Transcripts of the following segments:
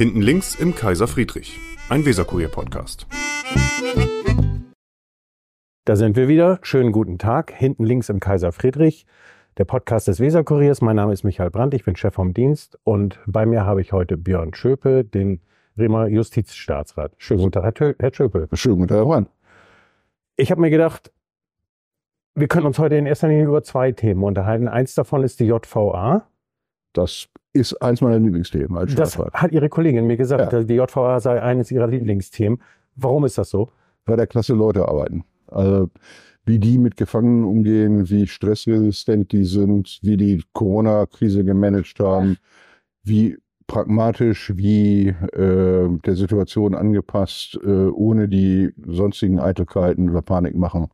Hinten links im Kaiser Friedrich, ein Weserkurier-Podcast. Da sind wir wieder. Schönen guten Tag. Hinten links im Kaiser Friedrich, der Podcast des Weserkuriers. Mein Name ist Michael Brandt, ich bin Chef vom Dienst und bei mir habe ich heute Björn Schöpe, den Bremer Justizstaatsrat. Schönen guten Tag, Herr, Tö Herr Schöpe. Schönen guten Tag, Herr Juan. Ich habe mir gedacht, wir können uns heute in erster Linie über zwei Themen unterhalten. Eins davon ist die JVA. Das ist eins meiner Lieblingsthemen als Das Staatsrat. hat Ihre Kollegin mir gesagt, Ja. die JVA sei eines ihrer Lieblingsthemen. Warum ist das so? Bei der Klasse Leute arbeiten. Also wie die mit Gefangenen umgehen, wie stressresistent die sind, wie die Corona-Krise gemanagt haben, wie pragmatisch, wie äh, der Situation angepasst, äh, ohne die sonstigen Eitelkeiten oder Panik machen.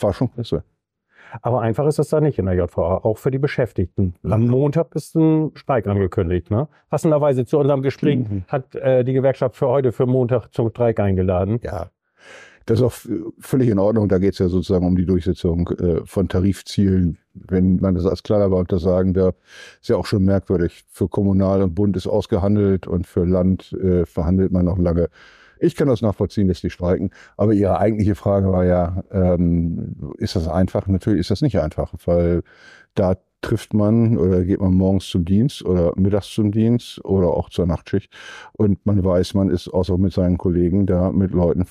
War schon klasse. Aber einfach ist das da nicht in der JVA, auch für die Beschäftigten. Am Montag ist ein Streik angekündigt. Ne? Passenderweise zu unserem Gespräch Mhm. hat äh, die Gewerkschaft für heute, für Montag zum Streik eingeladen. Ja, das ist auch völlig in Ordnung. Da geht es ja sozusagen um die Durchsetzung äh, von Tarifzielen. Wenn man das als kleiner Beamter sagen darf, ist ja auch schon merkwürdig. Für Kommunal und Bund ist ausgehandelt und für Land äh, verhandelt man noch lange. Ich kann das nachvollziehen, dass die streiken. Aber Ihre eigentliche Frage war ja, ähm, ist das einfach? Natürlich ist das nicht einfach, weil da trifft man oder geht man morgens zum Dienst oder mittags zum Dienst oder auch zur Nachtschicht und man weiß, man ist außer mit seinen Kollegen da mit Leuten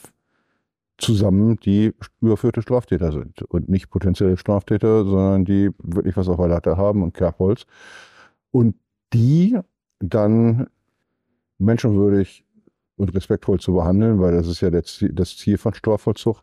zusammen, die überführte Straftäter sind und nicht potenzielle Straftäter, sondern die wirklich was auf der Latte haben und Kerbholz. Und die dann menschenwürdig und respektvoll zu behandeln, weil das ist ja das Ziel von Strafvollzug,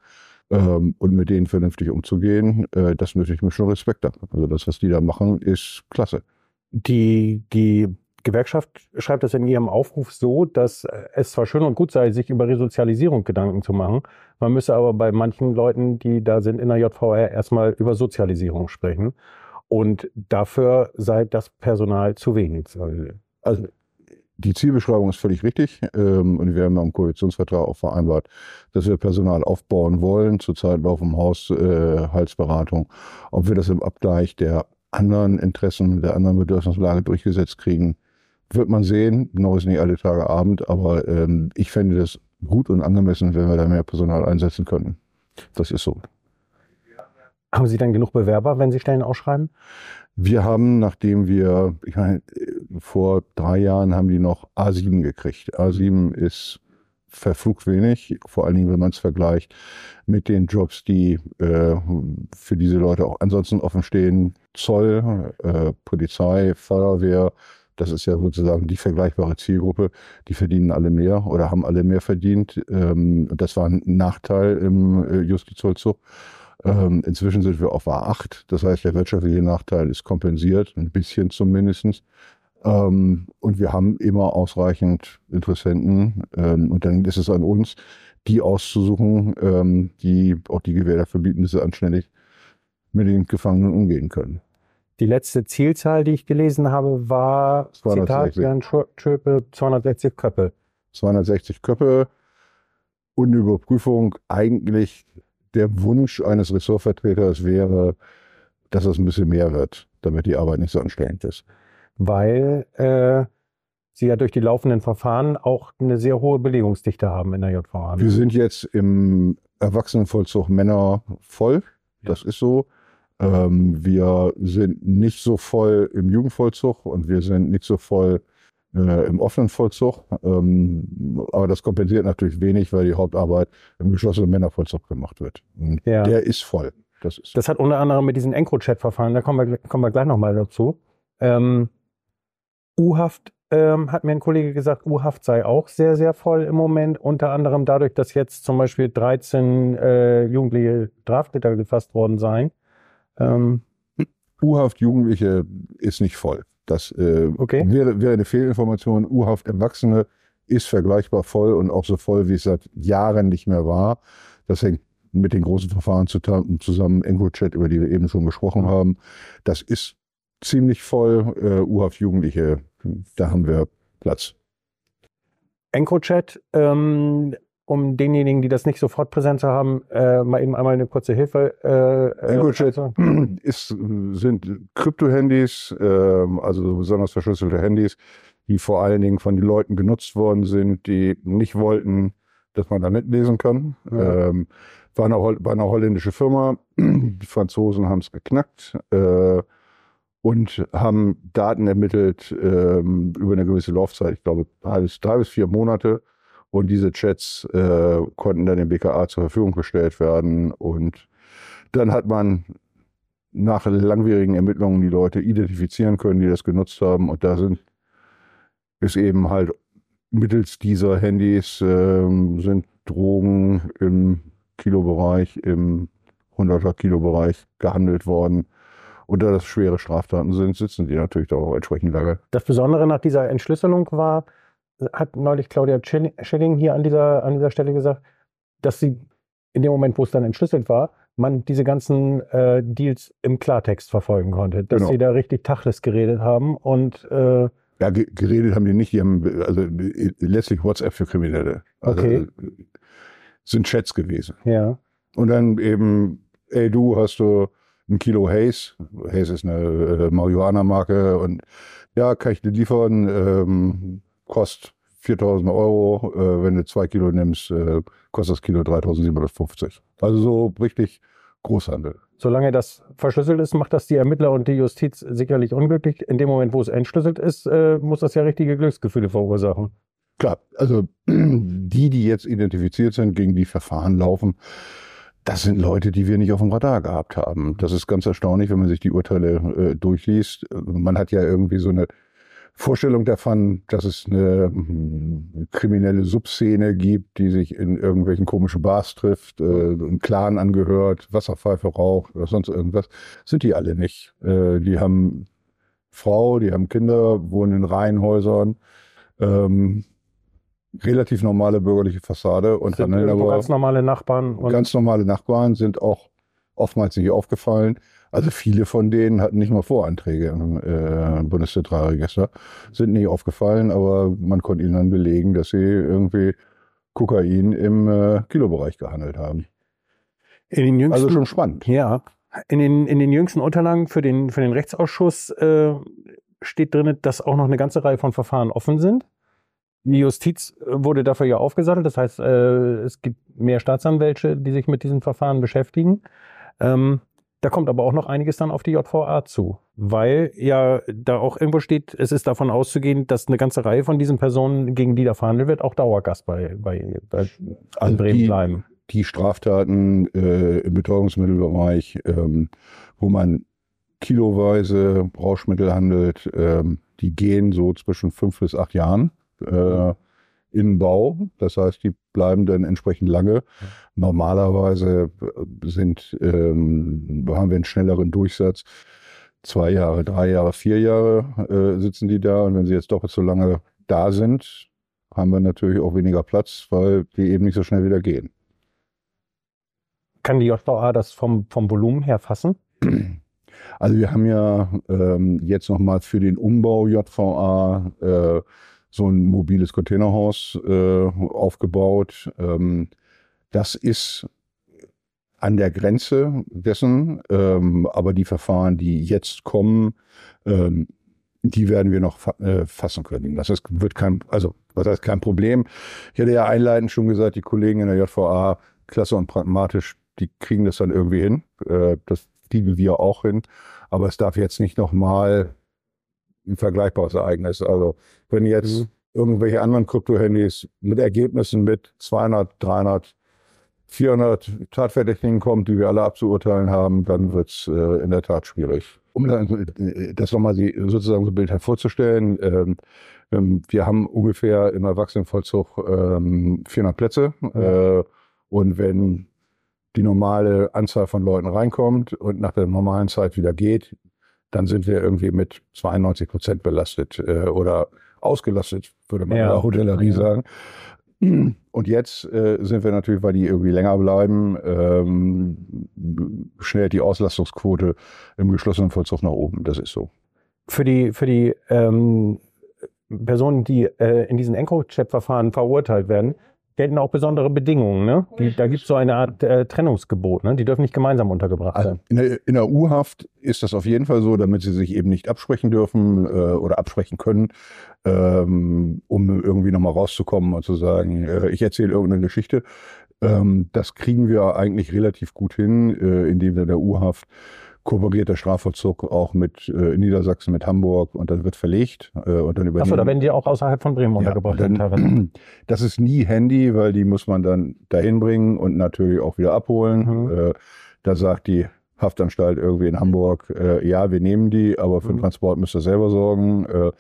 ähm, und mit denen vernünftig umzugehen, äh, das möchte ich mir schon Respekt haben. Also das, was die da machen, ist klasse. Die, die Gewerkschaft schreibt das in ihrem Aufruf so, dass äh, es zwar schön und gut sei, sich über Resozialisierung Gedanken zu machen, man müsse aber bei manchen Leuten, die da sind in der JVR, erstmal über Sozialisierung sprechen. Und dafür sei das Personal zu wenig. Also die Zielbeschreibung ist völlig richtig. Ähm, und wir haben ja im Koalitionsvertrag auch vereinbart, dass wir Personal aufbauen wollen. Zurzeit laufen im Haus äh, Halsberatung. Ob wir das im Abgleich der anderen Interessen, der anderen Bedürfnislage durchgesetzt kriegen, wird man sehen. Noch ist nicht alle Tage Abend, aber ähm, ich fände das gut und angemessen, wenn wir da mehr Personal einsetzen könnten. Das ist so. Haben Sie dann genug Bewerber, wenn Sie Stellen ausschreiben? Wir haben, nachdem wir, ich meine, vor drei Jahren haben die noch A7 gekriegt. A7 ist verflucht wenig, vor allen Dingen, wenn man es vergleicht mit den Jobs, die äh, für diese Leute auch ansonsten offen stehen. Zoll, äh, Polizei, Feuerwehr, das ist ja sozusagen die vergleichbare Zielgruppe. Die verdienen alle mehr oder haben alle mehr verdient. Ähm, das war ein Nachteil im äh, Justizvollzug. Ähm, inzwischen sind wir auf A8. Das heißt, der wirtschaftliche Nachteil ist kompensiert, ein bisschen zumindestens. Ähm, und wir haben immer ausreichend Interessenten. Ähm, und dann ist es an uns, die auszusuchen, ähm, die auch die Gewähr dafür bieten, dass sie anständig mit den Gefangenen umgehen können. Die letzte Zielzahl, die ich gelesen habe, war, 260. Zitat, Jan Schö- Schöpe, 260 Köpfe. 260 Köpfe und eine Überprüfung. Eigentlich der Wunsch eines Ressortvertreters wäre, dass es ein bisschen mehr wird, damit die Arbeit nicht so anstrengend ist. weil äh, sie ja durch die laufenden Verfahren auch eine sehr hohe Belegungsdichte haben in der JVA. Wir sind jetzt im Erwachsenenvollzug Männer voll. Das ist so. Ähm, wir sind nicht so voll im Jugendvollzug und wir sind nicht so voll äh, im offenen Vollzug. Ähm, aber das kompensiert natürlich wenig, weil die Hauptarbeit im geschlossenen Männervollzug gemacht wird. Ja. Der ist voll. Das ist Das hat unter anderem mit diesen EncroChat-Verfahren, da kommen wir, kommen wir gleich nochmal dazu. Ähm, U-Haft ähm, hat mir ein Kollege gesagt, U-Haft sei auch sehr, sehr voll im Moment. Unter anderem dadurch, dass jetzt zum Beispiel 13 äh, jugendliche Straftäter gefasst worden seien. Ähm, U-Haft Jugendliche ist nicht voll. Das äh, Okay. wäre, wäre eine Fehlinformation. U-Haft Erwachsene ist vergleichbar voll und auch so voll, wie es seit Jahren nicht mehr war. Das hängt mit den großen Verfahren zu- zusammen, EncroChat, über die wir eben schon gesprochen haben. Das ist ziemlich voll. Äh, U-Haft Jugendliche, da haben wir Platz. EncroChat, ähm, um denjenigen, die das nicht sofort präsent zu haben, äh, mal eben einmal eine kurze Hilfe. Äh, äh, EncroChat also, ist, sind Krypto-Handys, ähm, also besonders verschlüsselte Handys, die vor allen Dingen von den Leuten genutzt worden sind, die nicht wollten, dass man da mitlesen kann. Ja. Ähm, war, eine, war eine holländische Firma. Die Franzosen haben es geknackt äh, und haben Daten ermittelt ähm, über eine gewisse Laufzeit. Ich glaube, drei bis, drei bis vier Monate. Und diese Chats äh, konnten dann dem BKA zur Verfügung gestellt werden. Und dann hat man nach langwierigen Ermittlungen die Leute identifizieren können, die das genutzt haben. Und da sind ist eben halt mittels dieser Handys ähm, sind Drogen im Kilobereich, im 100er Kilobereich gehandelt worden. Und da das schwere Straftaten sind, sitzen die natürlich da auch entsprechend lange. Das Besondere nach dieser Entschlüsselung war, hat neulich Claudia Schilling hier an dieser, an dieser Stelle gesagt, dass sie in dem Moment, wo es dann entschlüsselt war, man diese ganzen äh, Deals im Klartext verfolgen konnte. Dass Genau. sie da richtig Tachles geredet haben und äh, Ja, ge geredet haben die nicht, die haben also äh, letztlich WhatsApp für Kriminelle. Also, Okay. äh, sind Chats gewesen. ja. Und dann eben, ey du, hast du ein Kilo Haze? Haze ist eine äh, Marihuana-Marke und ja, kann ich dir liefern, ähm, kostet 4000 Euro, äh, wenn du zwei Kilo nimmst, äh, kostet das Kilo 3750. Also so richtig Großhandel. Solange das verschlüsselt ist, macht das die Ermittler und die Justiz sicherlich unglücklich. In dem Moment, wo es entschlüsselt ist, äh, muss das ja richtige Glücksgefühle verursachen. Klar, also die, die jetzt identifiziert sind, gegen die Verfahren laufen, das sind Leute, die wir nicht auf dem Radar gehabt haben. Das ist ganz erstaunlich, wenn man sich die Urteile äh, durchliest. Man hat ja irgendwie so eine Vorstellung davon, dass es eine hm, kriminelle Subszene gibt, die sich in irgendwelchen komischen Bars trifft, äh, einem Clan angehört, Wasserpfeife raucht oder sonst irgendwas. Sind die alle nicht. Äh, die haben Frau, die haben Kinder, wohnen in Reihenhäusern. Ähm, relativ normale bürgerliche Fassade und Sind dann aber ganz normale Nachbarn. Ganz normale Nachbarn sind auch oftmals nicht aufgefallen. Also viele von denen hatten nicht mal Voranträge im äh, Bundeszentralregister, sind nicht aufgefallen, aber man konnte ihnen dann belegen, dass sie irgendwie Kokain im äh, Kilobereich gehandelt haben. in den jüngsten, Also schon spannend. Ja, in den, in den jüngsten Unterlagen für den, für den Rechtsausschuss äh, steht drin, dass auch noch eine ganze Reihe von Verfahren offen sind. Die Justiz äh, wurde dafür ja aufgesattelt. Das heißt, äh, es gibt mehr Staatsanwälte, die sich mit diesen Verfahren beschäftigen. Ähm, da kommt aber auch noch einiges dann auf die JVA zu, weil ja da auch irgendwo steht, es ist davon auszugehen, dass eine ganze Reihe von diesen Personen, gegen die da verhandelt wird, auch Dauergast bei, bei, bei Also Bremen die- bleiben. die Straftaten äh, im Betäubungsmittelbereich, ähm, wo man kiloweise Rauschmittel handelt, ähm, die gehen so zwischen fünf bis acht Jahren äh, in Bau. Das heißt, die bleiben dann entsprechend lange. Normalerweise äh, sind, ähm, haben wir einen schnelleren Durchsatz. Zwei Jahre, drei Jahre, vier Jahre äh, sitzen die da. Und wenn sie jetzt doppelt so lange da sind, haben wir natürlich auch weniger Platz, weil die eben nicht so schnell wieder gehen. Kann die JVA das vom, vom Volumen her fassen? Also wir haben ja ähm, jetzt nochmal für den Umbau JVA äh, so ein mobiles Containerhaus äh, aufgebaut. Ähm, das ist an der Grenze dessen, ähm, aber die Verfahren, die jetzt kommen, ähm, die werden wir noch fa äh, fassen können. Das ist, wird kein, also was heißt kein Problem. Ich hatte ja einleitend schon gesagt, die Kollegen in der JVA, klasse und pragmatisch, die kriegen das dann irgendwie hin. Äh, das kriegen wir auch hin. Aber es darf jetzt nicht nochmal ein vergleichbares Ereignis. Also wenn jetzt Mhm. irgendwelche anderen Krypto-Handys mit Ergebnissen mit 200, 300, 400 Tatverdächtigen kommt, die wir alle abzuurteilen haben, dann wird's äh, in der Tat schwierig. Um äh, das nochmal sozusagen so ein Bild hervorzustellen, ähm, ähm, wir haben ungefähr im Erwachsenenvollzug ähm, 400 Plätze. Äh, und wenn die normale Anzahl von Leuten reinkommt und nach der normalen Zeit wieder geht, dann sind wir irgendwie mit 92 Prozent belastet äh, oder ausgelastet, würde man Ja. in der Hotellerie Ja. sagen. Und jetzt äh, sind wir natürlich, weil die irgendwie länger bleiben, ähm, schnellt die Auslastungsquote im geschlossenen Vollzug nach oben. Das ist so. Für die, für die ähm, Personen, die äh, in diesen EncroChat-Verfahren verurteilt werden, gelten auch besondere Bedingungen. Ne? Die, da gibt es so eine Art äh, Trennungsgebot. Ne? Die dürfen nicht gemeinsam untergebracht Also sein. in der, in der U-Haft ist das auf jeden Fall so, damit sie sich eben nicht absprechen dürfen äh, oder absprechen können, ähm, um irgendwie nochmal rauszukommen und zu sagen, äh, ich erzähle irgendeine Geschichte. Ähm, das kriegen wir eigentlich relativ gut hin, äh, indem wir der U-Haft kooperiert der Strafvollzug auch mit äh, Niedersachsen, mit Hamburg und dann wird verlegt äh, und dann. Achso, da werden die auch außerhalb von Bremen untergebracht. Ja, dann, das ist nie Handy, weil die muss man dann dahin bringen und natürlich auch wieder abholen. Mhm. Äh, da sagt die Haftanstalt irgendwie in Hamburg, äh, ja, wir nehmen die, aber für den mhm. Transport müsst ihr selber sorgen. Äh,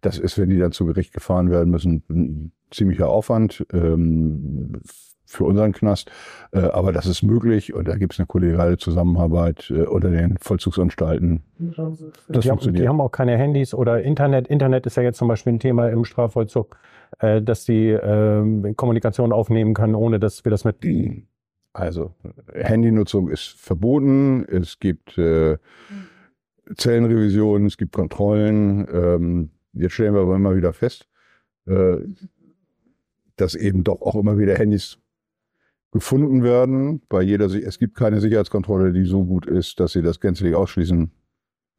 das ist, wenn die dann zu Gericht gefahren werden müssen, ein ziemlicher Aufwand. Ähm, für unseren Knast. Äh, aber das ist möglich und da gibt es eine kollegiale Zusammenarbeit äh, unter den Vollzugsanstalten. Das die, haben, die haben auch keine Handys oder Internet. Internet ist ja jetzt zum Beispiel ein Thema im Strafvollzug, äh, dass die äh, Kommunikation aufnehmen können, ohne dass wir das mit. Also Handynutzung ist verboten. Es gibt äh, Zellenrevisionen, es gibt Kontrollen. Ähm, jetzt stellen wir aber immer wieder fest, äh, dass eben doch auch immer wieder Handys gefunden werden. Bei jeder, es gibt keine Sicherheitskontrolle, die so gut ist, dass sie das gänzlich ausschließen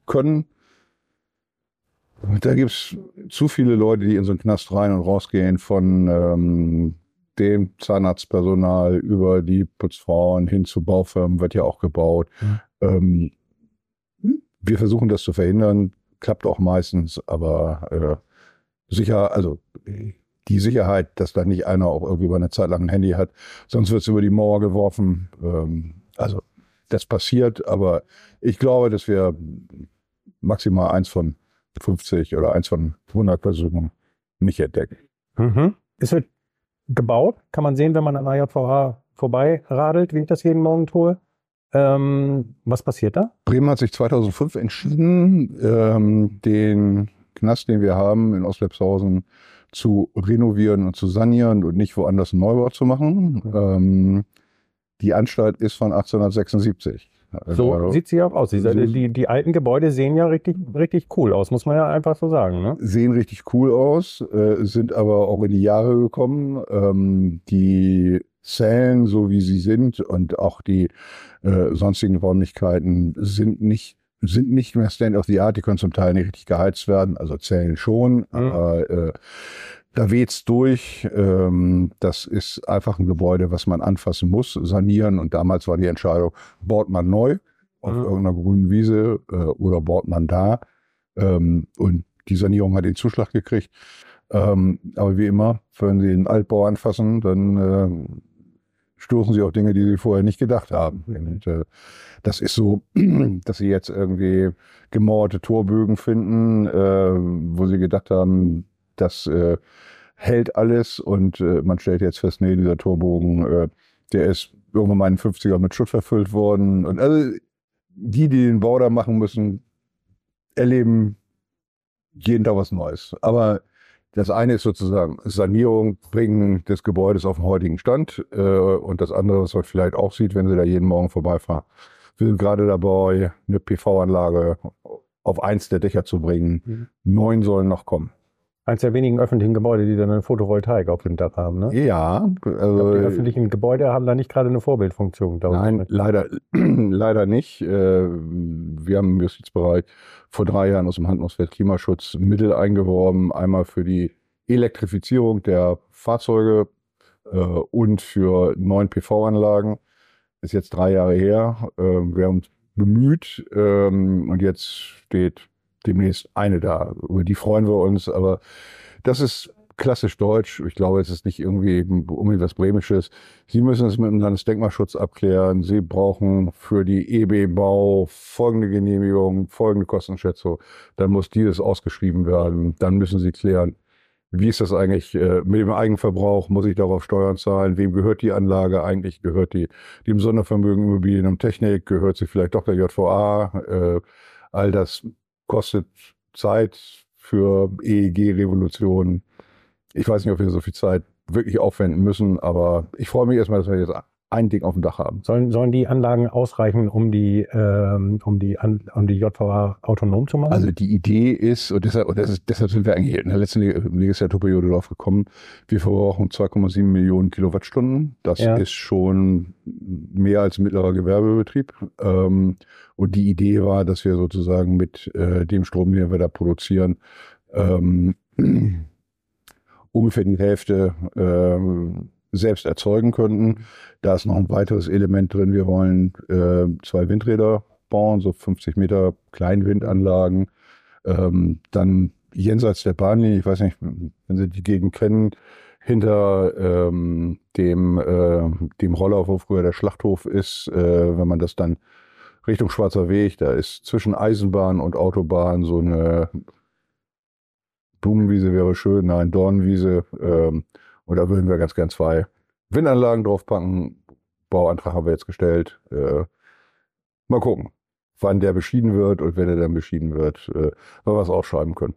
können. Da gibt es zu viele Leute, die in so einen Knast rein und rausgehen, von ähm, dem Zahnarztpersonal über die Putzfrauen hin zu Baufirmen wird ja auch gebaut. Mhm. Ähm, wir versuchen das zu verhindern, klappt auch meistens, aber äh, sicher, also die Sicherheit, dass da nicht einer auch irgendwie über eine Zeit lang ein Handy hat. Sonst wird es über die Mauer geworfen. Ähm, also das passiert, aber ich glaube, dass wir maximal eins von 50 oder eins von 100 Versuchen nicht entdecken. Mhm. Es wird gebaut, kann man sehen, wenn man an JVA vorbei radelt, wie ich das jeden Morgen tue. Ähm, was passiert da? Bremen hat sich 2005 entschieden, ähm, den Knast, den wir haben in Ostlepshausen, zu renovieren und zu sanieren und nicht woanders einen Neubau zu machen. Mhm. Ähm, die Anstalt ist von 1876. So also, sieht sie auch aus. Die, die, die, alten Gebäude sehen ja richtig, richtig cool aus, muss man ja einfach so sagen. Ne? Sehen richtig cool aus, äh, sind aber auch in die Jahre gekommen. Ähm, die Zellen, so wie sie sind, und auch die äh, sonstigen Räumlichkeiten sind nicht sind nicht mehr Stand of the Art, die können zum Teil nicht richtig geheizt werden, also Zellen schon, mhm. aber äh, da weht's durch. Ähm, das ist einfach ein Gebäude, was man anfassen muss, sanieren. Und damals war die Entscheidung, baut man neu auf mhm. irgendeiner grünen Wiese äh, oder baut man da. Ähm, und die Sanierung hat den Zuschlag gekriegt. Ähm, aber wie immer, wenn Sie einen Altbau anfassen, dann äh, stoßen sie auf Dinge, die sie vorher nicht gedacht haben. Und äh, das ist so, dass sie jetzt irgendwie gemauerte Torbögen finden, äh, wo sie gedacht haben, das äh, hält alles und äh, man stellt jetzt fest, nee, dieser Torbogen, äh, der ist irgendwann mal in den 50er mit Schutt verfüllt worden. Und also die, die den Bau da machen müssen, erleben jeden Tag was Neues. Aber das eine ist sozusagen Sanierung, Bringen des Gebäudes auf den heutigen Stand. Äh, und das andere, was man vielleicht auch sieht, wenn Sie da jeden Morgen vorbeifahren. Wir sind gerade dabei, eine PV-Anlage auf eins der Dächer zu bringen. Mhm. Neun sollen noch kommen. Eins der wenigen öffentlichen Gebäude, die dann eine Photovoltaik auf dem Dach haben, ne? Ja. Also, die öffentlichen Gebäude haben da nicht gerade eine Vorbildfunktion. Nein, leider, leider nicht. Äh, wir haben im Justizbereich vor drei Jahren aus dem Handlungsfeld Klimaschutz Mittel eingeworben. Einmal für die Elektrifizierung der Fahrzeuge äh, und für neuen PV-Anlagen. Ist jetzt drei Jahre her. Äh, wir haben uns bemüht ähm, und jetzt steht demnächst eine da. Über die freuen wir uns, aber das ist klassisch deutsch. Ich glaube, es ist nicht irgendwie unbedingt was Bremisches. Sie müssen es mit dem Landesdenkmalschutz abklären. Sie brauchen für die EB-Bau folgende Genehmigung, folgende Kostenschätzung. Dann muss dieses ausgeschrieben werden. Dann müssen Sie klären, wie ist das eigentlich äh, mit dem Eigenverbrauch? Muss ich darauf Steuern zahlen? Wem gehört die Anlage eigentlich? Gehört die dem Sondervermögen Immobilien und Technik? Gehört sie vielleicht doch der JVA? Äh, all das kostet Zeit für EEG-Revolutionen. Ich weiß nicht, ob wir so viel Zeit wirklich aufwenden müssen, aber ich freue mich erstmal, dass wir jetzt ein Ding auf dem Dach haben. Sollen, sollen die Anlagen ausreichen, um die, ähm, um die, um die JVA autonom zu machen? Also die Idee ist, und deshalb, und ist, deshalb sind wir eigentlich in der letzten Legislaturperiode drauf gekommen, wir verbrauchen 2,7 Millionen Kilowattstunden. Das ja. ist schon mehr als mittlerer Gewerbebetrieb. Ähm, und die Idee war, dass wir sozusagen mit äh, dem Strom, den wir da produzieren, ähm, ungefähr die Hälfte äh, selbst erzeugen könnten. Da ist noch ein weiteres Element drin. Wir wollen äh, zwei Windräder bauen, so 50 Meter Kleinwindanlagen. Ähm, dann jenseits der Bahnlinie, ich weiß nicht, wenn Sie die Gegend kennen, hinter ähm, dem, äh, dem Roller, wo früher der Schlachthof ist, äh, wenn man das dann Richtung Schwarzer Weg, da ist zwischen Eisenbahn und Autobahn so eine Blumenwiese wäre schön, nein, Dornwiese. Ähm, und da würden wir ganz gern zwei Windanlagen draufpacken. Bauantrag haben wir jetzt gestellt. Äh, mal gucken, wann der beschieden wird und wenn er dann beschieden wird, äh, wir was aufschreiben können.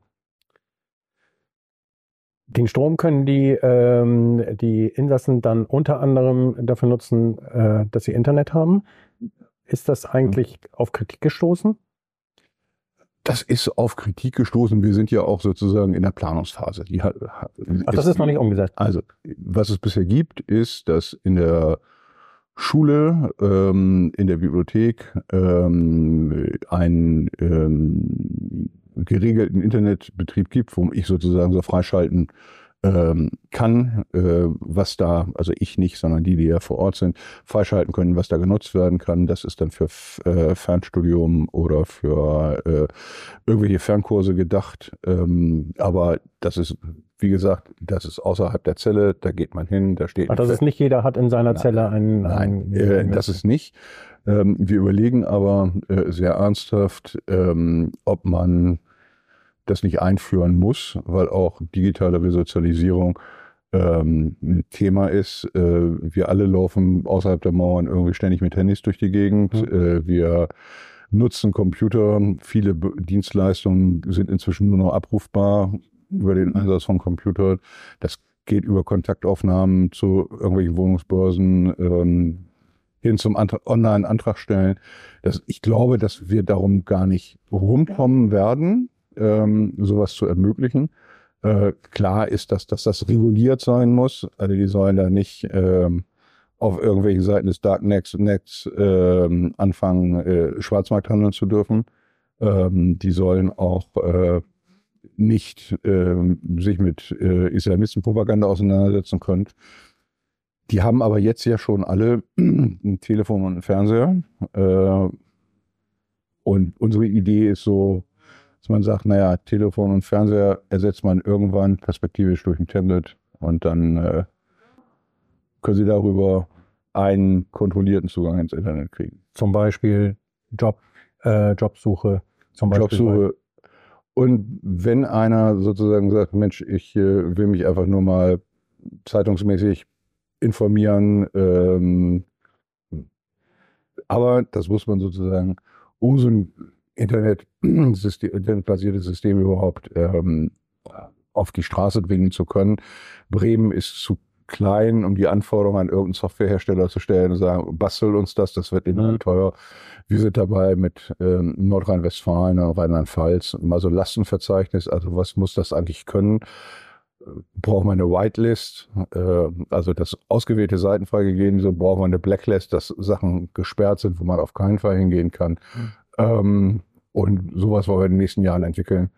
Den Strom können die, ähm, die Insassen dann unter anderem dafür nutzen, äh, dass sie Internet haben. Ist das eigentlich mhm. auf Kritik gestoßen? Das ist auf Kritik gestoßen. Wir sind ja auch sozusagen in der Planungsphase. Die Ach, das ist noch nicht umgesetzt. Also, was es bisher gibt, ist, dass in der Schule, ähm, in der Bibliothek ähm, einen ähm, geregelten Internetbetrieb gibt, wo ich sozusagen so freischalten ähm, kann, äh, was da, also ich nicht, sondern die, die ja vor Ort sind, freischalten können, was da genutzt werden kann. Das ist dann für äh, Fernstudium oder für äh, irgendwelche Fernkurse gedacht. Ähm, aber das ist, wie gesagt, das ist außerhalb der Zelle, da geht man hin, da steht. Ach, das ist nicht jeder hat in seiner nein, Zelle einen. Nein, äh, das ist nicht. Ähm, wir überlegen aber äh, sehr ernsthaft, ähm, ob man das nicht einführen muss, weil auch digitale Resozialisierung ähm, ein Thema ist. Äh, wir alle laufen außerhalb der Mauern irgendwie ständig mit Handys durch die Gegend. Mhm. Äh, wir nutzen Computer. Viele Be Dienstleistungen sind inzwischen nur noch abrufbar über den Einsatz von Computern. Das geht über Kontaktaufnahmen zu irgendwelchen Wohnungsbörsen ähm, hin zum Online-Antrag stellen. Das, ich glaube, dass wir darum gar nicht rumkommen werden ähm, sowas zu ermöglichen. Äh, klar ist, dass, dass das reguliert sein muss. Also die sollen da nicht ähm, auf irgendwelchen Seiten des Darknets Netz, ähm, anfangen, äh, Schwarzmarkt handeln zu dürfen. Ähm, die sollen auch äh, nicht äh, sich mit äh, Islamistenpropaganda auseinandersetzen können. Die haben aber jetzt ja schon alle ein Telefon und einen Fernseher. Äh, und unsere Idee ist so, dass man sagt, naja, Telefon und Fernseher ersetzt man irgendwann perspektivisch durch ein Tablet und dann äh, können Sie darüber einen kontrollierten Zugang ins Internet kriegen. Zum Beispiel Job, äh, Jobsuche. Zum Beispiel Jobsuche. Und wenn einer sozusagen sagt, Mensch, ich äh, will mich einfach nur mal zeitungsmäßig informieren, ähm, aber das muss man sozusagen, umso Internet, System, internetbasierte System überhaupt ähm, auf die Straße bringen zu können. Bremen ist zu klein, um die Anforderungen an irgendeinen Softwarehersteller zu stellen und sagen, bastel uns das, das wird enorm mhm. teuer. Wir sind dabei mit ähm, Nordrhein-Westfalen, Rheinland-Pfalz, mal so Lastenverzeichnis, also was muss das eigentlich können? Brauchen wir eine Whitelist, äh, also dass ausgewählte Seiten freigegeben sind, brauchen wir eine Blacklist, dass Sachen gesperrt sind, wo man auf keinen Fall hingehen kann. Ähm, und sowas wollen wir in den nächsten Jahren entwickeln.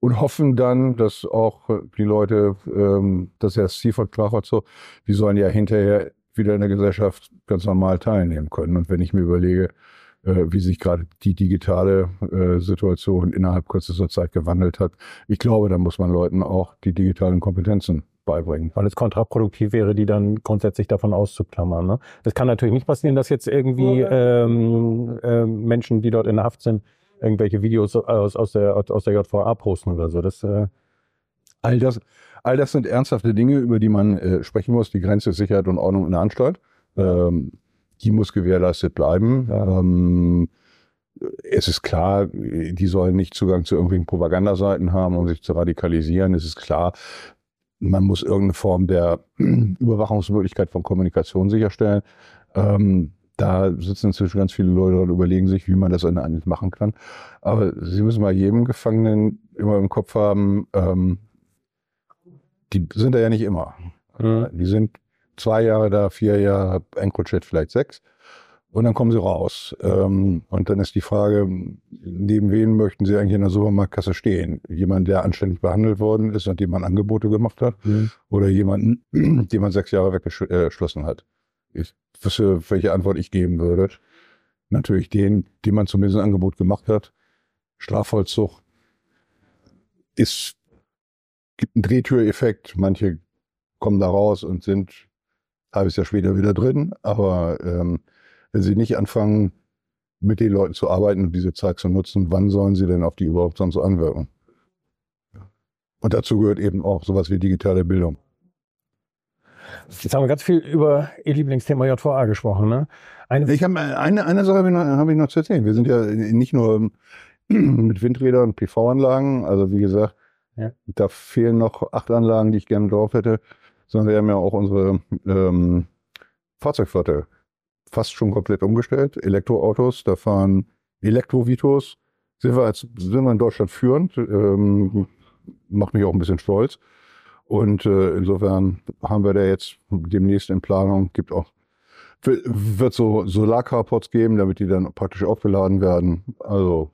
Und hoffen dann, dass auch die Leute, ähm, das ist ja das Ziel von Strafort so, die sollen ja hinterher wieder in der Gesellschaft ganz normal teilnehmen können. Und wenn ich mir überlege, äh, wie sich gerade die digitale äh, Situation innerhalb kürzester Zeit gewandelt hat, ich glaube, da muss man Leuten auch die digitalen Kompetenzen beibringen. Weil es kontraproduktiv wäre, die dann grundsätzlich davon auszuklammern. Ne? Das kann natürlich nicht passieren, dass jetzt irgendwie ähm, äh, Menschen, die dort in der Haft sind, irgendwelche Videos aus, aus, der, aus der JVA posten oder so. Das, äh all, das, all das sind ernsthafte Dinge, über die man äh, sprechen muss. Die Grenze Sicherheit und Ordnung in der Anstalt. Ähm, die muss gewährleistet bleiben. Ähm, es ist klar, die sollen nicht Zugang zu irgendwelchen Propagandaseiten haben, um sich zu radikalisieren. Es ist klar, man muss irgendeine Form der Überwachungsmöglichkeit von Kommunikation sicherstellen. Ähm, da sitzen inzwischen ganz viele Leute und überlegen sich, wie man das eigentlich machen kann. Aber Sie müssen bei jedem Gefangenen immer im Kopf haben, ähm, die sind da ja nicht immer. Mhm. Die sind zwei Jahre da, vier Jahre, EncroChat vielleicht sechs. Und dann kommen sie raus. Ähm, und dann ist die Frage, neben wen möchten sie eigentlich in der Supermarktkasse stehen? Jemand, der anständig behandelt worden ist und dem man Angebote gemacht hat? Mhm. Oder jemanden, den man sechs Jahre weggeschlossen hat? Ich wüsste, welche Antwort ich geben würde. Natürlich den, dem man zumindest ein Angebot gemacht hat. Strafvollzug ist, gibt einen Drehtüreffekt. Manche kommen da raus und sind ein halbes Jahr später wieder drin. Aber ähm, wenn sie nicht anfangen, mit den Leuten zu arbeiten und diese Zeit zu nutzen, wann sollen sie denn auf die überhaupt sonst so anwirken? Und dazu gehört eben auch sowas wie digitale Bildung. Jetzt haben wir ganz viel über Ihr Lieblingsthema JVA gesprochen. Ne? Eine ich habe eine, eine Sache habe ich, noch, hab ich noch zu erzählen. Wir sind ja nicht nur mit Windrädern und PV-Anlagen, also wie gesagt, ja. da fehlen noch acht Anlagen, die ich gerne drauf hätte, sondern wir haben ja auch unsere ähm, Fahrzeugflotte fast schon komplett umgestellt. Elektroautos, da fahren Elektrovitos. Sind wir, als, sind wir in Deutschland führend. Ähm, macht mich auch ein bisschen stolz. Und äh, insofern haben wir da jetzt demnächst in Planung, gibt auch, wird so Solarcarports geben, damit die dann praktisch aufgeladen werden. Also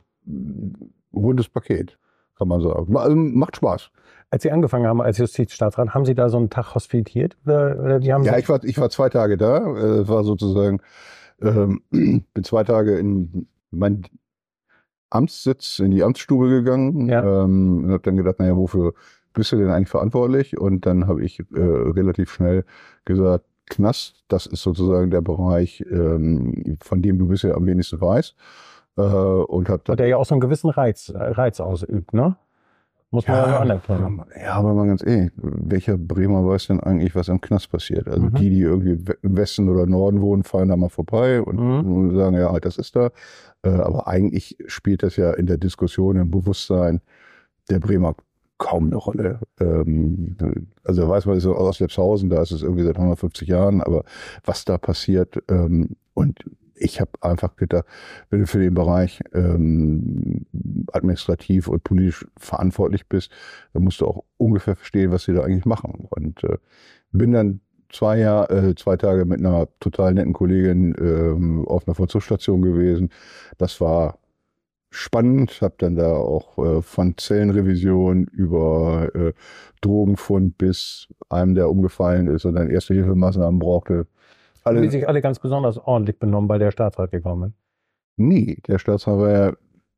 rundes Paket, kann man sagen. Also, macht Spaß. Als Sie angefangen haben als Justizstaatsrat, haben Sie da so einen Tag hospitiert? Oder, oder die haben ja, ich war, ich war zwei Tage da, äh, war sozusagen, ähm, bin zwei Tage in mein Amtssitz, in die Amtsstube gegangen ja. ähm, und habe dann gedacht, naja, wofür bist du denn eigentlich verantwortlich? Und dann habe ich äh, relativ schnell gesagt, Knast, das ist sozusagen der Bereich, ähm, von dem du bisher am wenigsten weißt. Äh, und hat der ja auch so einen gewissen Reiz, Reiz ausübt, ne? Muss man ja, anerkennen. Ja, aber mal ganz ehrlich, welcher Bremer weiß denn eigentlich, was im Knast passiert? Also mhm. die, die irgendwie im Westen oder Norden wohnen, fahren da mal vorbei und, mhm. sagen, ja, das ist da. Äh, aber eigentlich spielt das ja in der Diskussion, im Bewusstsein der Bremer kaum eine Rolle. Ähm, also da weiß man, ist aus Lepshausen, da ist es irgendwie seit 150 Jahren, aber was da passiert ähm, und ich habe einfach gedacht, wenn du für den Bereich ähm, administrativ und politisch verantwortlich bist, dann musst du auch ungefähr verstehen, was sie da eigentlich machen. Und äh, bin dann zwei Jahr, äh, zwei Tage mit einer total netten Kollegin ähm, auf einer Vollzugsstation gewesen. Das war spannend, habe dann da auch äh, von Zellenrevision über äh, Drogenfund bis einem, der umgefallen ist und dann erste Hilfemaßnahmen brauchte. Alle, die sich alle ganz besonders ordentlich benommen, bei der Staatsrat gekommen ist. Nie. Der Staatsrat war ja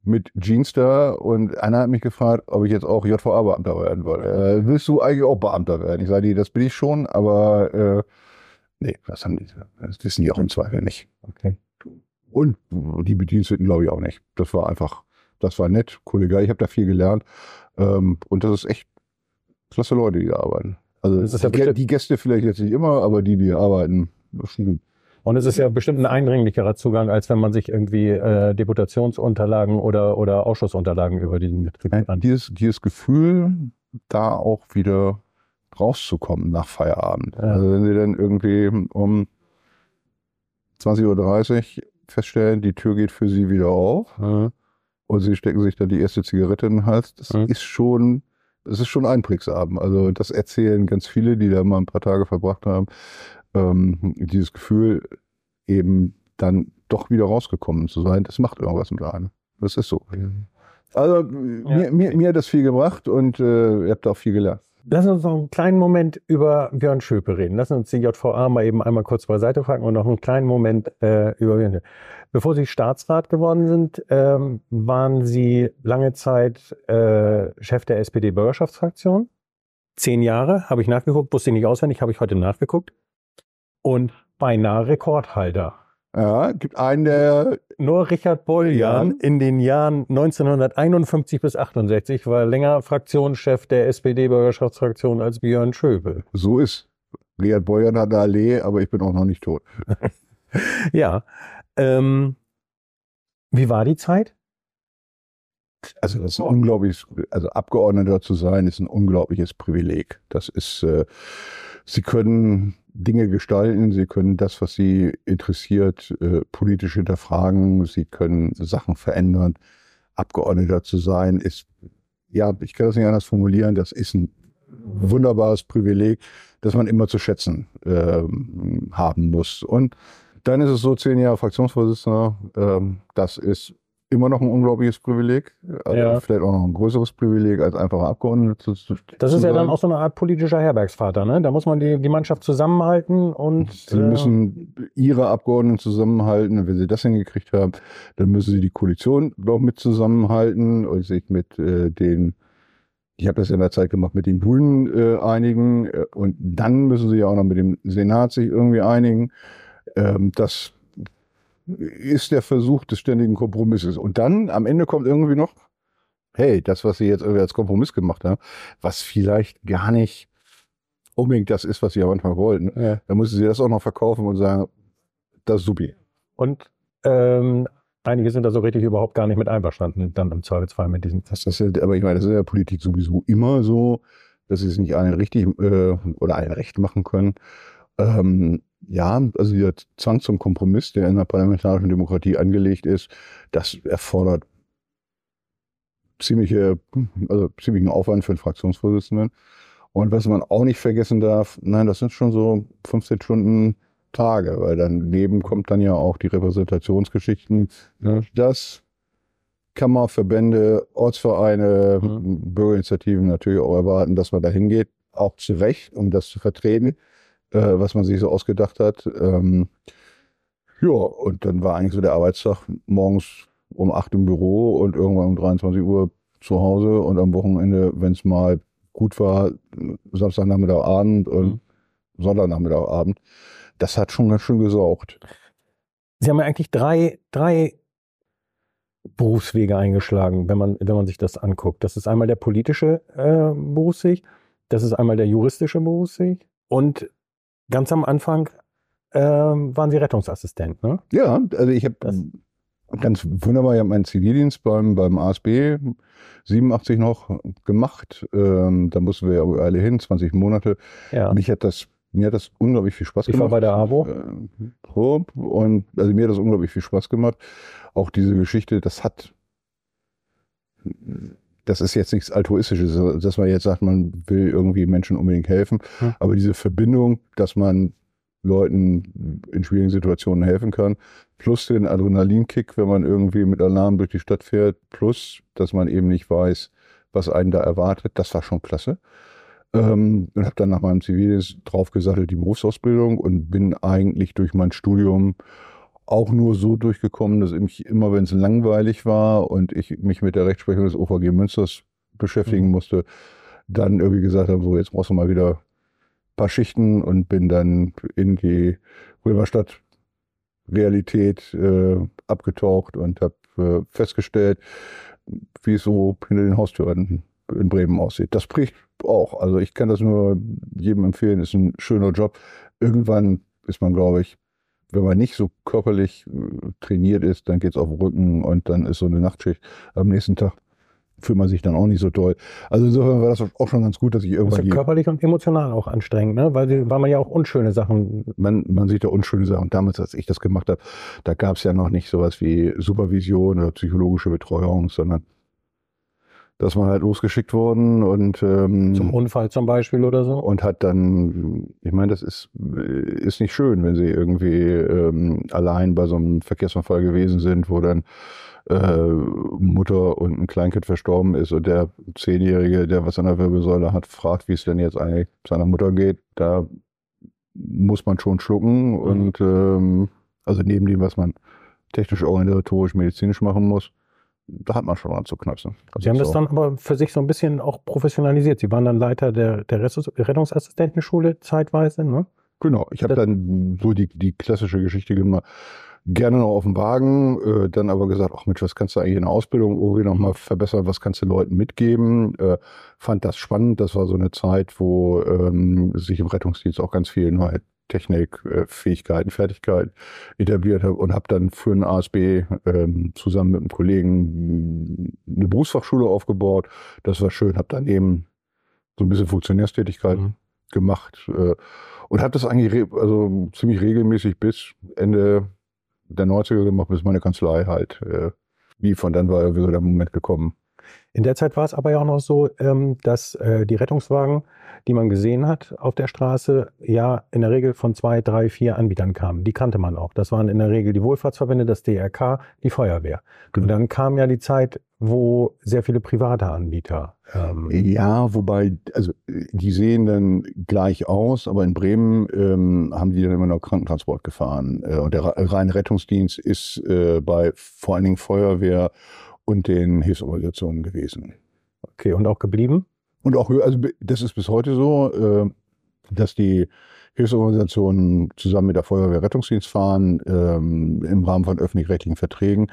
mit Jeans da und einer hat mich gefragt, ob ich jetzt auch JVA-Beamter werden wolle. Äh, willst du eigentlich auch Beamter werden? Ich sage, das bin ich schon, aber äh, nee, das, haben die, das wissen die auch im Zweifel nicht. Okay. Und die Bediensteten glaube ich auch nicht. Das war einfach, das war nett, Kollege. Ich habe da viel gelernt. Ähm, und das ist echt klasse Leute, die da arbeiten. Also ja die, die, Gäste vielleicht jetzt nicht immer, aber die, die arbeiten, und es ist ja bestimmt ein eindringlicherer Zugang, als wenn man sich irgendwie äh, Deputationsunterlagen oder, oder Ausschussunterlagen über diesen Betrieb an. Dieses, dieses Gefühl, da auch wieder rauszukommen nach Feierabend. Ja. Also wenn Sie dann irgendwie um 20.30 Uhr feststellen, die Tür geht für sie wieder auf mhm. und sie stecken sich dann die erste Zigarette in den Hals. Das mhm. ist schon, das ist schon einprägsam. Also das erzählen ganz viele, die da mal ein paar Tage verbracht haben. Ähm, dieses Gefühl, eben dann doch wieder rausgekommen zu sein, das macht irgendwas mit einem. Das ist so. Also ja. mir, mir, mir hat das viel gebracht und äh, ihr habt auch viel gelernt. Lass uns noch einen kleinen Moment über Björn Schöpe reden. Lass uns die JVA mal eben einmal kurz beiseite fragen und noch einen kleinen Moment äh, über Björn Schöpe. Bevor Sie Staatsrat geworden sind, ähm, waren Sie lange Zeit äh, Chef der SPD-Bürgerschaftsfraktion. Zehn Jahre, habe ich nachgeguckt, wusste ich nicht auswendig, habe ich heute nachgeguckt. Und beinahe Rekordhalter. Ja, gibt einen, der. Nur Richard Boljan ja. in den Jahren 1951 bis 68 war länger Fraktionschef der SPD-Bürgerschaftsfraktion als Björn Schöbel. So ist. Richard Boljan hat eine Allee, aber ich bin auch noch nicht tot. ja. Ähm, wie war die Zeit? Also das ist ein unglaublich, also Abgeordneter zu sein, ist ein unglaubliches Privileg. Das ist, äh, Sie können Dinge gestalten, sie können das, was sie interessiert, äh, politisch hinterfragen, sie können Sachen verändern. Abgeordneter zu sein, ist, ja, ich kann das nicht anders formulieren, das ist ein wunderbares Privileg, das man immer zu schätzen äh, haben muss. Und Dann ist es so, zehn Jahre Fraktionsvorsitzender, ähm, das ist immer noch ein unglaubliches Privileg, also Ja. vielleicht auch noch ein größeres Privileg als einfacher Abgeordneter zu, Das ist ja dann auch so eine Art politischer Herbergsvater, ne? Da muss man die, die Mannschaft zusammenhalten und Sie äh, müssen ihre Abgeordneten zusammenhalten. Und wenn sie das hingekriegt haben, dann müssen sie die Koalition noch mit zusammenhalten und sich mit äh, den, ich habe das in der Zeit gemacht, mit den Grünen äh, einigen. Äh, Und dann müssen sie ja auch noch mit dem Senat sich irgendwie einigen. Ähm, das ist der Versuch des ständigen Kompromisses. Und dann am Ende kommt irgendwie noch, hey, das, was sie jetzt irgendwie als Kompromiss gemacht haben, was vielleicht gar nicht unbedingt das ist, was sie am Anfang wollten. ja. Dann müssen sie das auch noch verkaufen und sagen, das ist supi. und ähm, einige sind da so richtig überhaupt gar nicht mit einverstanden, dann im Zweifelsfall mit diesem Das ist ja, aber ich meine, das ist in der Politik sowieso immer so, dass sie es nicht allen richtig äh, oder allen recht machen können. Ähm, ja, also der Zwang zum Kompromiss, der in der parlamentarischen Demokratie angelegt ist, das erfordert ziemliche, also ziemlichen Aufwand für einen Fraktionsvorsitzenden. Und was man auch nicht vergessen darf, nein, das sind schon so 15 Stunden Tage, weil daneben kommt dann ja auch die Repräsentationsgeschichten. Ne? Das Kammerverbände, Ortsvereine, Mhm. Bürgerinitiativen natürlich auch erwarten, dass man da hingeht, auch zu Recht, um das zu vertreten, äh, was man sich so ausgedacht hat. Ähm, ja, und dann war eigentlich so der Arbeitstag morgens um 8 im Büro und irgendwann um 23 Uhr zu Hause und am Wochenende, wenn es mal gut war, Samstagnachmittag, Abend und Mhm. Sonntagnachmittag, Abend. Das hat schon ganz schön gesaugt. Sie haben ja eigentlich drei, drei Berufswege eingeschlagen, wenn man, wenn man sich das anguckt. Das ist einmal der politische äh, Berufsweg, das ist einmal der juristische Berufsweg und ganz am Anfang ähm, waren Sie Rettungsassistent, ne? Ja, also ich habe ganz wunderbar, ich habe meinen Zivildienst beim, beim ASB 87 noch gemacht. Ähm, da mussten wir ja alle hin, 20 Monate. Ja. Mich hat das, mir hat das unglaublich viel Spaß Ich war gemacht. bei der AWO. Äh, und also mir hat das unglaublich viel Spaß gemacht. Auch diese Geschichte, das hat, das ist jetzt nichts Altruistisches, dass man jetzt sagt, man will irgendwie Menschen unbedingt helfen. Hm. Aber diese Verbindung, dass man Leuten in schwierigen Situationen helfen kann, plus den Adrenalinkick, wenn man irgendwie mit Alarm durch die Stadt fährt, plus, dass man eben nicht weiß, was einen da erwartet, das war schon klasse. Ähm, und habe dann nach meinem Zivildienst draufgesattelt die Berufsausbildung und bin eigentlich durch mein Studium auch nur so durchgekommen, dass ich immer, wenn es langweilig war und ich mich mit der Rechtsprechung des OVG Münsters beschäftigen Mhm. musste, dann irgendwie gesagt habe, so jetzt brauchst du mal wieder ein paar Schichten und bin dann in die Römerstadt Realität äh, abgetaucht und habe äh, festgestellt, wie es so hinter den Haustüren in Bremen aussieht. Das bricht auch. Also ich kann das nur jedem empfehlen, ist ein schöner Job. Irgendwann ist man, glaube ich, wenn man nicht so körperlich äh, trainiert ist, dann geht's auf den Rücken und dann ist so eine Nachtschicht am nächsten Tag fühlt man sich dann auch nicht so toll. Also insofern war das auch schon ganz gut, dass ich Das irgendwann ist ja körperlich und emotional auch anstrengend, ne? Weil, weil man ja auch unschöne Sachen. man, man sieht da unschöne Sachen. Damals, als ich das gemacht habe, da gab es ja noch nicht sowas wie Supervision oder psychologische Betreuung, sondern dass man halt losgeschickt worden und ähm, Zum Unfall zum Beispiel oder so. und hat dann, ich meine, das ist, ist nicht schön, wenn sie irgendwie ähm, allein bei so einem Verkehrsunfall gewesen sind, wo dann äh, Mutter und ein Kleinkind verstorben ist und der Zehnjährige, der was an der Wirbelsäule hat, fragt, wie es denn jetzt eigentlich seiner Mutter geht. Da muss man schon schlucken und ähm, also neben dem, was man technisch, organisatorisch, medizinisch machen muss, da hat man schon dran zu knapsen. Sie haben das so. dann aber für sich so ein bisschen auch professionalisiert. Sie waren dann Leiter der, der Rettungs- Rettungsassistentenschule zeitweise, ne? Genau, ich habe Das- dann so die, die klassische Geschichte gemacht. Gerne noch auf dem Wagen, äh, dann aber gesagt, ach Mensch, was kannst du eigentlich in der Ausbildung irgendwie noch mal verbessern, was kannst du Leuten mitgeben? Äh, fand das spannend, das war so eine Zeit, wo ähm, sich im Rettungsdienst auch ganz viel neue Technik, äh, Fähigkeiten, Fertigkeiten etabliert habe und habe dann für den ASB ähm, zusammen mit einem Kollegen eine Berufsfachschule aufgebaut. Das war schön, habe daneben so ein bisschen Funktionärstätigkeit Mhm. gemacht äh, und habe das eigentlich also ziemlich regelmäßig bis Ende der 90er gemacht, bis meine Kanzlei halt äh, lief. Und dann war irgendwie so der Moment gekommen, In der Zeit war es aber ja auch noch so, ähm, dass äh, die Rettungswagen, die man gesehen hat auf der Straße, ja in der Regel von zwei, drei, vier Anbietern kamen. Die kannte man auch. Das waren in der Regel die Wohlfahrtsverbände, das DRK, die Feuerwehr. Genau. Und dann kam ja die Zeit, wo sehr viele private Anbieter. Ähm, Ja, wobei, also die sehen dann gleich aus, aber in Bremen ähm, haben die dann immer noch Krankentransport gefahren. Äh, und der reine Rettungsdienst ist äh, bei vor allen Dingen Feuerwehr und den Hilfsorganisationen gewesen. okay, und auch geblieben? Und auch, also das ist bis heute so, äh, dass die Hilfsorganisationen zusammen mit der Feuerwehr Rettungsdienst fahren, ähm, im Rahmen von öffentlich-rechtlichen Verträgen.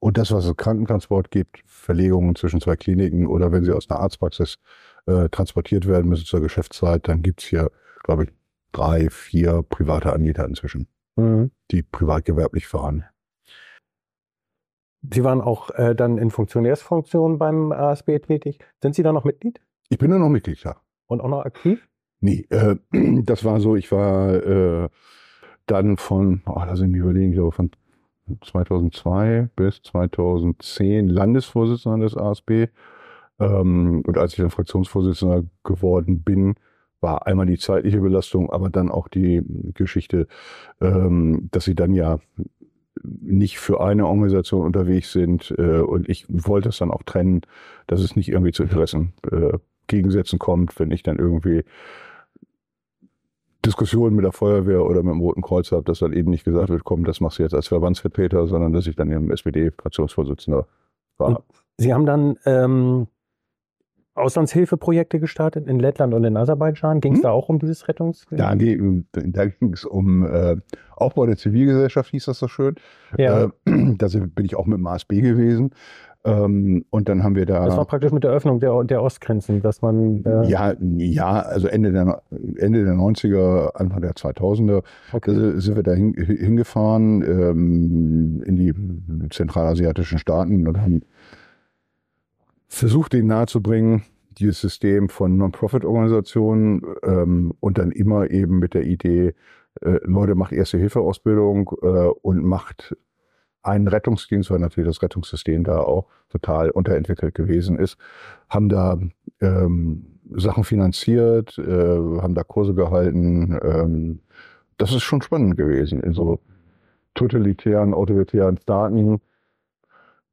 Und das, was es Krankentransport gibt, Verlegungen zwischen zwei Kliniken oder wenn sie aus einer Arztpraxis äh, transportiert werden müssen zur Geschäftszeit, dann gibt's hier, glaube ich, drei, vier private Anbieter inzwischen, Mhm. die privatgewerblich fahren. Sie waren auch äh, dann in Funktionärsfunktion beim ASB tätig. Sind Sie da noch Mitglied Ich bin nur noch Mitglied da. und auch noch aktiv? Nee, äh, das war so, ich war äh, dann von, oh, lass ich mich überlegen, ich glaube von 2002 bis 2010 Landesvorsitzender des ASB. Ähm, und als ich dann Fraktionsvorsitzender geworden bin, war einmal die zeitliche Belastung, aber dann auch die Geschichte, ähm, dass sie dann ja nicht für eine Organisation unterwegs sind. Äh, und ich wollte es dann auch trennen, dass es nicht irgendwie zu Interessen äh, kommt, wenn ich dann irgendwie Diskussionen mit der Feuerwehr oder mit dem Roten Kreuz habe, dass dann eben nicht gesagt wird, komm, das machst du jetzt als Verbandsvertreter, sondern dass ich dann eben SPD-Fraktionsvorsitzender war. Und Sie haben dann ähm, Auslandshilfeprojekte gestartet in Lettland und in Aserbaidschan. Ging es Hm? da auch um dieses Rettungs... Da, ge- da ging es um äh, Aufbau der Zivilgesellschaft, hieß das so schön. ja, Äh, da bin ich auch mit dem ASB gewesen. Ähm, und dann haben wir da. das war praktisch mit der Öffnung der, der Ostgrenzen, dass man... Äh, ja, ja, also Ende der, Ende der 90er, Anfang der 2000er okay. Sind wir da hin, hingefahren ähm, in die zentralasiatischen Staaten und haben versucht, denen nahezubringen, dieses System von Non-Profit-Organisationen ähm, und dann immer eben mit der Idee, äh, Leute, macht Erste-Hilfe-Ausbildung äh, und macht einen Rettungsdienst, weil natürlich das Rettungssystem da auch total unterentwickelt gewesen ist, haben da ähm, Sachen finanziert, äh, haben da Kurse gehalten, ähm, das ist schon spannend gewesen, in so totalitären, autoritären Staaten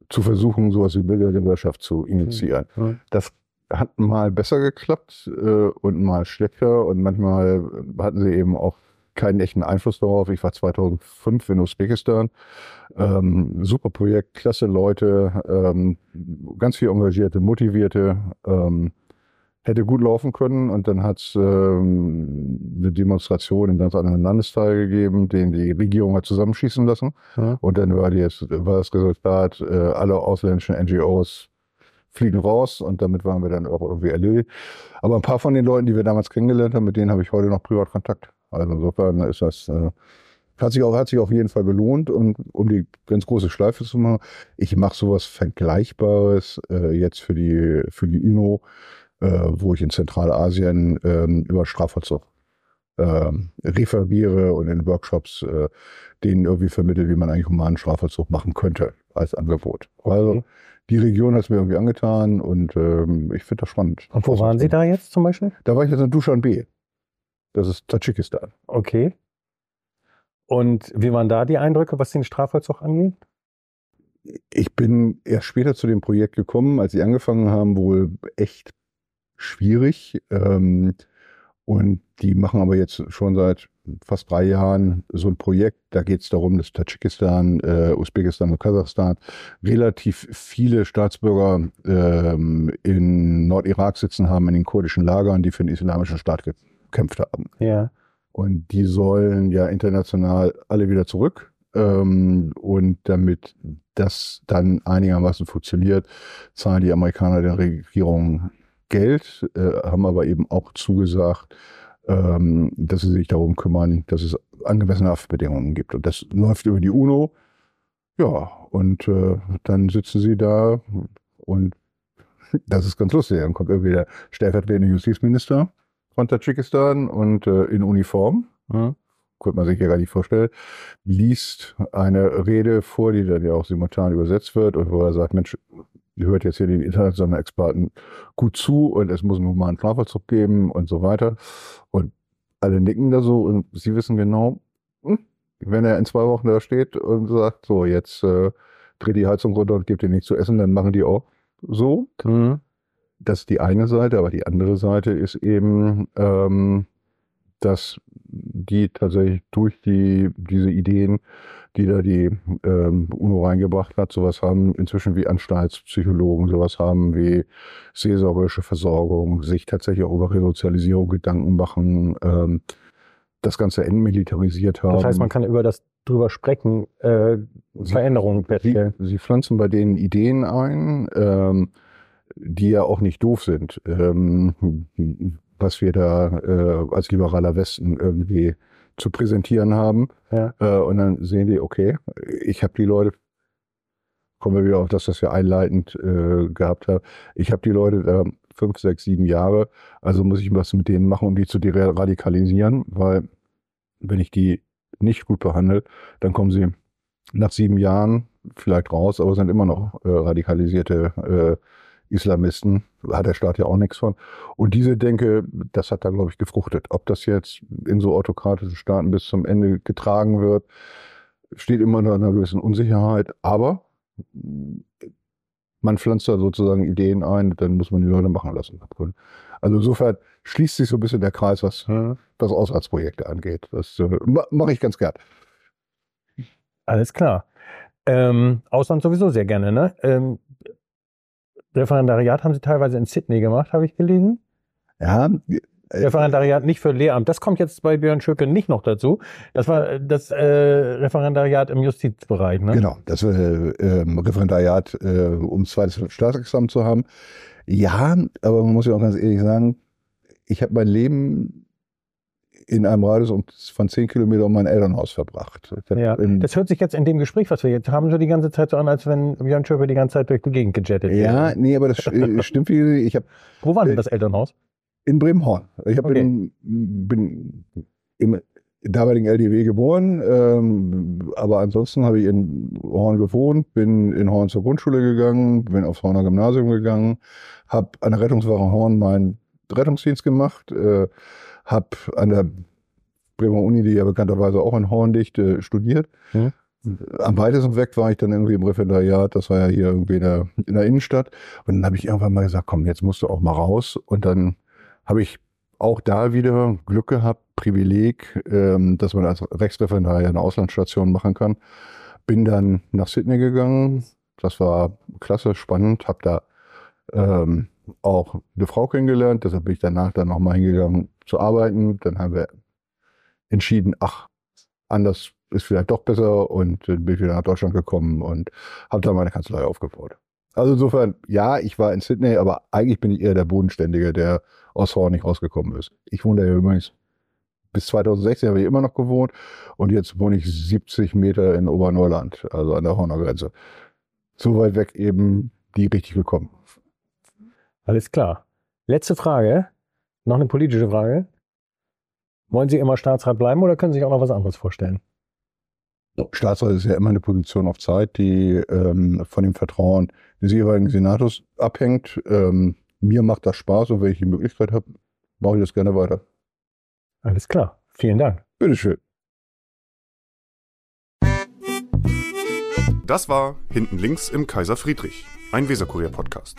zu versuchen, sowas wie Bürgergesellschaft zu initiieren. Mhm. Das hat mal besser geklappt äh, und mal schlechter und manchmal hatten sie eben auch keinen echten Einfluss darauf. Ich war 2005 in Usbekistan. Ähm, super Projekt, klasse Leute, ähm, ganz viel engagierte, motivierte. Ähm, hätte gut laufen können und dann hat es ähm, eine Demonstration im ganz anderen Landesteil gegeben, den die Regierung hat zusammenschießen lassen. Ja. Und dann war, die, war das Resultat, äh, alle ausländischen NGOs fliegen raus und damit waren wir dann auch irgendwie erledigt. Aber ein paar von den Leuten, die wir damals kennengelernt haben, mit denen habe ich heute noch privat Kontakt. Also insofern ist das, äh, hat sich, auch, hat sich auf jeden Fall gelohnt und um die ganz große Schleife zu machen, ich mache sowas Vergleichbares äh, jetzt für die, für die UNO, äh, wo ich in Zentralasien ähm, über Strafvollzug ähm, referiere und in Workshops äh, denen irgendwie vermittle, wie man eigentlich humanen Strafvollzug machen könnte als Angebot. Also Okay. die Region hat es mir irgendwie angetan und ähm, ich finde das spannend. Und wo waren Sie da jetzt zum Beispiel? Da war ich jetzt in Dushanbe. Das ist Tadschikistan. Okay. Und wie waren da die Eindrücke, was den Strafvollzug angeht? Ich bin erst später zu dem Projekt gekommen, als sie angefangen haben, wohl echt schwierig. Ähm, und die machen aber jetzt schon seit fast drei Jahren so ein Projekt. Da geht es darum, dass Tadschikistan, äh, Usbekistan und Kasachstan relativ viele Staatsbürger ähm, in Nordirak sitzen haben, in den kurdischen Lagern, die für den islamischen Staat gekämpft haben. Ja. Und die sollen ja international alle wieder zurück. Ähm, und damit das dann einigermaßen funktioniert, zahlen die Amerikaner der Regierung Geld, äh, haben aber eben auch zugesagt, ähm, dass sie sich darum kümmern, dass es angemessene Haftbedingungen gibt. Und das läuft über die UNO. Ja, und äh, dann sitzen sie da und das ist ganz lustig. Dann kommt irgendwie der stellvertretende Justizminister von Tadschikistan und äh, in Uniform, ja, könnte man sich ja gar nicht vorstellen, liest eine Rede vor, die dann ja auch simultan übersetzt wird und wo er sagt, Mensch, hört jetzt hier die internationalen Experten gut zu und es muss einen humanen Strafvollzug geben und so weiter. Und alle nicken da so und sie wissen genau, hm, wenn er in zwei Wochen da steht und sagt, so, jetzt äh, dreht die Heizung runter und gebt ihr nichts zu essen, dann machen die auch so. Mhm. Das ist die eine Seite, aber die andere Seite ist eben, ähm, dass die tatsächlich durch die, diese Ideen, die da die ähm, UNO reingebracht hat, sowas haben inzwischen wie Anstaltspsychologen, sowas haben wie seelsorgerische Versorgung, sich tatsächlich auch über Resozialisierung Gedanken machen, ähm, das Ganze entmilitarisiert haben. Das heißt, man kann über das drüber sprechen, äh, Veränderungen Sie, sie pflanzen bei denen Ideen ein, ähm, die ja auch nicht doof sind. Ähm, was wir da äh, als liberaler Westen irgendwie zu präsentieren haben. Ja. Äh, und dann sehen die, okay, ich habe die Leute, kommen wir wieder auf das, was wir einleitend äh, gehabt haben, ich habe die Leute da fünf, sechs, sieben Jahre, also muss ich was mit denen machen, um die zu radikalisieren, weil wenn ich die nicht gut behandle, dann kommen sie nach sieben Jahren vielleicht raus, aber sind immer noch äh, radikalisierte äh, Islamisten. Hat der Staat ja auch nichts von. Und diese Denke, das hat da, glaube ich, gefruchtet. Ob das jetzt in so autokratischen Staaten bis zum Ende getragen wird, steht immer unter einer gewissen Unsicherheit. Aber man pflanzt da sozusagen Ideen ein, dann muss man die Leute machen lassen. Also insofern schließt sich so ein bisschen der Kreis, was das Auslandsprojekte angeht. Das äh, ma- mache ich ganz gern. Alles klar. Ähm, Ausland sowieso sehr gerne, ne? Ähm, Referendariat haben Sie teilweise in Sydney gemacht, habe ich gelesen. Ja, äh, Referendariat nicht für Lehramt. Das kommt jetzt bei Björn Schöcke nicht noch dazu. Das war äh, das äh, Referendariat im Justizbereich, ne? Genau, das äh, ähm, Referendariat, äh, um zweites Staatsexamen zu haben. Ja, aber man muss ja auch ganz ehrlich sagen, ich habe mein Leben in einem Radius von zehn Kilometern um mein Elternhaus verbracht. Hab Ja, in, das hört sich jetzt in dem Gespräch, was wir jetzt haben, so die ganze Zeit so an, als wenn Björn Schöpe die ganze Zeit durch die Gegend gejettet ja, wäre. nee, aber das äh, stimmt. Wie, ich habe Wo war denn das Elternhaus? in Bremenhorn. Ich hab Okay. bin, bin im damaligen LDW geboren, ähm, aber ansonsten habe ich in Horn gewohnt, bin in Horn zur Grundschule gegangen, bin aufs Horner Gymnasium gegangen, habe an der Rettungswache Horn meinen Rettungsdienst gemacht, äh, habe an der Bremer Uni, die ja bekannterweise auch in Horn liegt, äh, studiert. Mhm. Am weitesten weg war ich dann irgendwie im Referendariat, das war ja hier irgendwie in der, in der Innenstadt. Und dann habe ich irgendwann mal gesagt, komm, jetzt musst du auch mal raus. Und dann habe ich auch da wieder Glück gehabt, Privileg, ähm, dass man als Rechtsreferendar eine Auslandsstation machen kann. Bin dann nach Sydney gegangen. Das war klasse, spannend. Habe da ähm, auch eine Frau kennengelernt. Deshalb bin ich danach dann nochmal hingegangen zu arbeiten. Dann haben wir entschieden, ach, anders ist vielleicht doch besser und bin ich wieder nach Deutschland gekommen und habe dann meine Kanzlei aufgebaut. Also insofern, ja, ich war in Sydney, aber eigentlich bin ich eher der Bodenständige, der aus Horn nicht rausgekommen ist. Ich wohne da ja übrigens bis 2016 habe ich immer noch gewohnt und jetzt wohne ich 70 Meter in Oberneuland, also an der Horner Grenze. So weit weg eben die richtig gekommen. Alles klar. Letzte Frage. Noch eine politische Frage. Wollen Sie immer Staatsrat bleiben oder können Sie sich auch noch was anderes vorstellen? Staatsrat ist ja immer eine Position auf Zeit, die ähm, von dem Vertrauen des jeweiligen Senators abhängt. Ähm, mir macht das Spaß und wenn ich die Möglichkeit habe, mache ich das gerne weiter. Alles klar. Vielen Dank. Bitteschön. Das war Hinten links im Kaiser Friedrich, ein Weserkurier-Podcast.